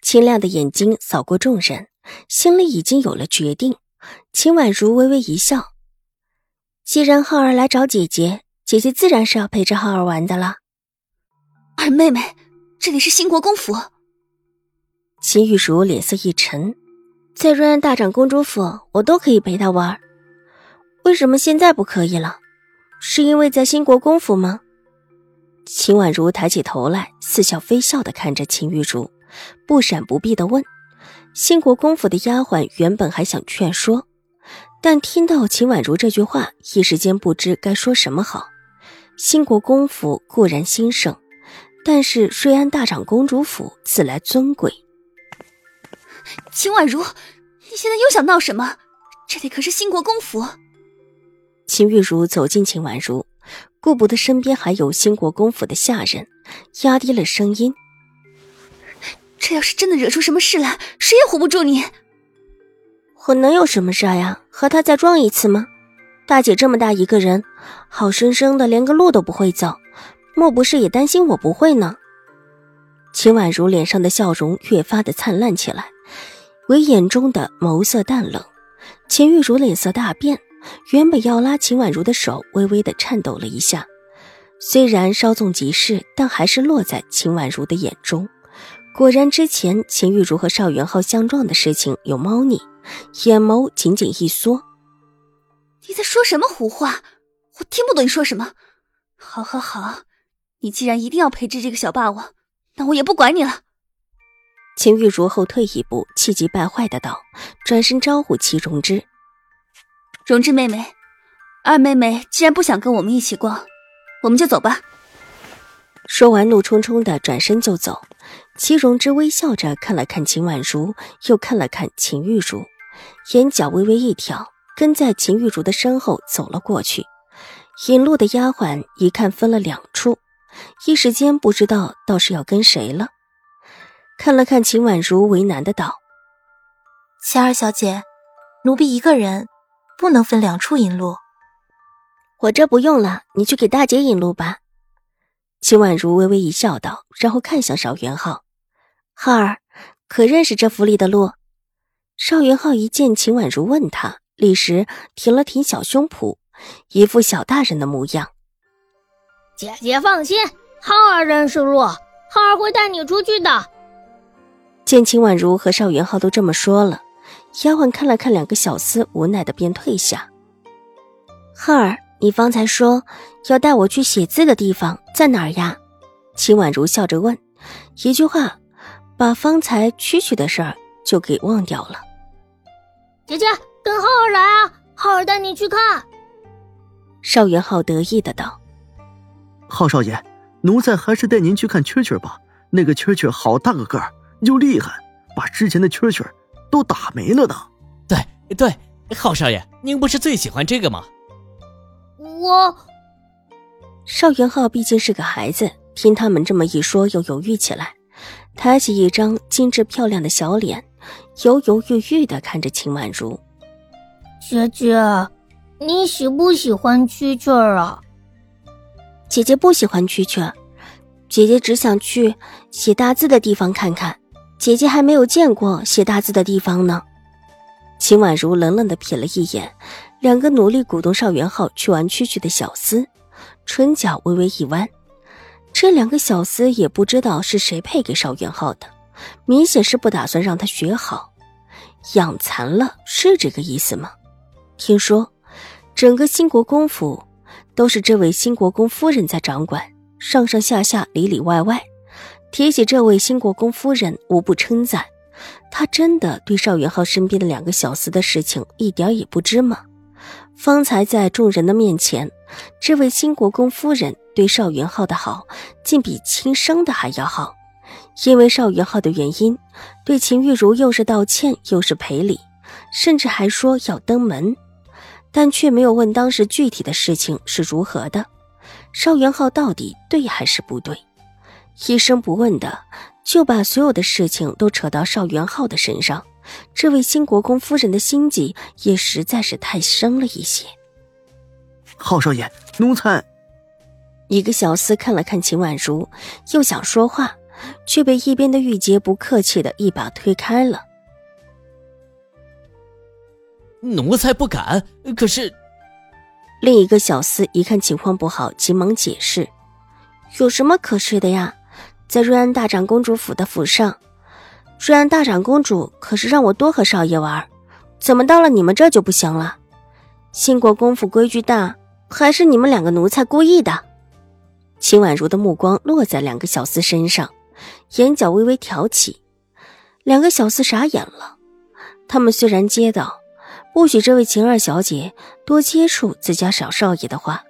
清亮的眼睛扫过众人，心里已经有了决定。秦婉如微微一笑：“既然浩儿来找姐姐，姐姐自然是要陪着浩儿玩的了。”二妹妹，这里是兴国公府。秦玉茹脸色一沉：“在瑞安大长公主府，我都可以陪她玩，为什么现在不可以了？是因为在兴国公府吗？”秦婉如抬起头来，似笑非笑的看着秦玉茹。不闪不避的问：“兴国公府的丫鬟原本还想劝说，但听到秦婉如这句话，一时间不知该说什么好。兴国公府固然兴盛，但是瑞安大长公主府自来尊贵。”秦婉如，你现在又想闹什么？这里可是兴国公府。秦玉茹走进秦婉如，顾不得身边还有兴国公府的下人，压低了声音。这要是真的惹出什么事来，谁也护不住你。我能有什么事呀？和他再撞一次吗？大姐这么大一个人，好生生的连个路都不会走，莫不是也担心我不会呢？秦婉如脸上的笑容越发的灿烂起来，唯眼中的眸色淡冷。秦玉茹脸色大变，原本要拉秦婉如的手微微的颤抖了一下，虽然稍纵即逝，但还是落在秦婉如的眼中。果然，之前秦玉茹和邵元浩相撞的事情有猫腻，眼眸紧紧一缩。你在说什么胡话？我听不懂你说什么。好，好，好，你既然一定要培植这个小霸王，那我也不管你了。秦玉茹后退一步，气急败坏的道，转身招呼齐荣之：“荣之妹妹，二妹妹既然不想跟我们一起逛，我们就走吧。”说完，怒冲冲的转身就走。齐荣之微笑着看了看秦婉如，又看了看秦玉茹，眼角微微一挑，跟在秦玉茹的身后走了过去。引路的丫鬟一看分了两处，一时间不知道倒是要跟谁了。看了看秦婉如，为难的道：“夏儿小姐，奴婢一个人，不能分两处引路。我这不用了，你去给大姐引路吧。”秦婉如微微一笑，道，然后看向邵元浩：“浩儿，可认识这府里的路？”邵元浩一见秦婉如问他，立时挺了挺小胸脯，一副小大人的模样。“姐姐放心，浩儿认识路，浩儿会带你出去的。”见秦婉如和邵元浩都这么说了，丫鬟看了看两个小厮，无奈的便退下。浩儿。你方才说要带我去写字的地方在哪儿呀？秦婉如笑着问，一句话把方才蛐蛐的事儿就给忘掉了。姐姐，跟浩儿来啊，浩儿带你去看。邵元浩得意的道：“浩少爷，奴才还是带您去看蛐蛐吧。那个蛐蛐好大个个儿，又厉害，把之前的蛐蛐都打没了呢。”对对，浩少爷，您不是最喜欢这个吗？我，邵元浩毕竟是个孩子，听他们这么一说，又犹豫起来，抬起一张精致漂亮的小脸，犹犹豫豫的看着秦婉如：“姐姐，你喜不喜欢蛐蛐儿啊？”姐姐不喜欢蛐蛐儿，姐姐只想去写大字的地方看看。姐姐还没有见过写大字的地方呢。秦婉如冷冷的瞥了一眼。两个努力鼓动邵元浩去玩蛐蛐的小厮，唇角微微一弯。这两个小厮也不知道是谁配给邵元浩的，明显是不打算让他学好，养残了，是这个意思吗？听说整个兴国公府都是这位兴国公夫人在掌管，上上下下里里外外，提起这位兴国公夫人，无不称赞。他真的对邵元浩身边的两个小厮的事情一点也不知吗？方才在众人的面前，这位新国公夫人对邵元浩的好，竟比亲生的还要好。因为邵元浩的原因，对秦玉茹又是道歉又是赔礼，甚至还说要登门，但却没有问当时具体的事情是如何的。邵元浩到底对还是不对？一声不问的就把所有的事情都扯到邵元浩的身上，这位新国公夫人的心计也实在是太深了一些。浩少爷，奴才……一个小厮看了看秦婉如，又想说话。却被一边的玉洁不客气的一把推开了。奴才不敢，可是……另一个小厮一看情况不好，急忙解释：“有什么可是的呀？在瑞安大长公主府的府上，瑞安大长公主可是让我多和少爷玩，怎么到了你们这就不行了？兴国公府规矩大，还是你们两个奴才故意的？”秦婉如的目光落在两个小厮身上。眼角微微挑起，两个小厮傻眼了。他们虽然接到不许这位秦二小姐多接触自家小少爷的话，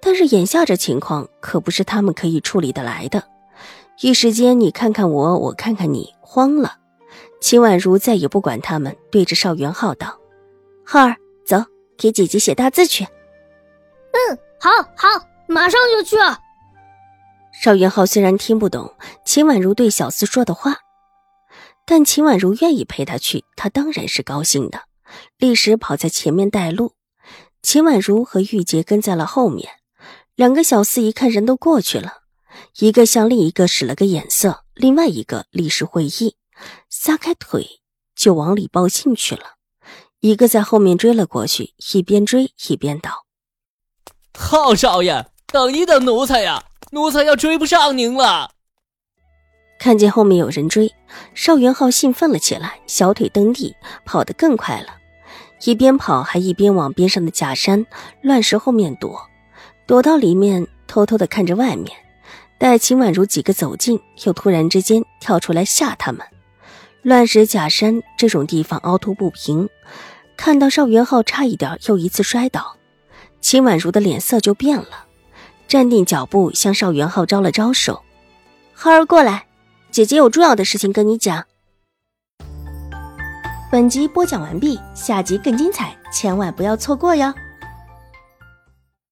但是眼下这情况可不是他们可以处理得来的。一时间你看看我，我看看你，慌了。秦婉如再也不管他们，对着邵元浩道：“浩儿，走，给姐姐写大字去。”“嗯，好，好，马上就去。”邵元浩虽然听不懂秦婉如对小厮说的话，但秦婉如愿意陪他去，他当然是高兴的，立时跑在前面带路。秦婉如和玉洁跟在了后面。两个小厮一看人都过去了，一个向另一个使了个眼色，另外一个立时会意，撒开腿就往里报信去了。一个在后面追了过去，一边追一边道：“浩少爷，等一等奴才呀！”奴才要追不上您了。看见后面有人追，邵元浩兴奋了起来，小腿蹬地，跑得更快了。一边跑还一边往边上的假山、乱石后面躲，躲到里面偷偷的看着外面。待秦婉如几个走近，又突然之间跳出来吓他们。乱石、假山这种地方凹凸不平，看到邵元浩差一点又一次摔倒，秦婉如的脸色就变了。站定脚步，向邵元浩招了招手：“浩儿，过来，姐姐有重要的事情跟你讲。”本集播讲完毕，下集更精彩，千万不要错过哟。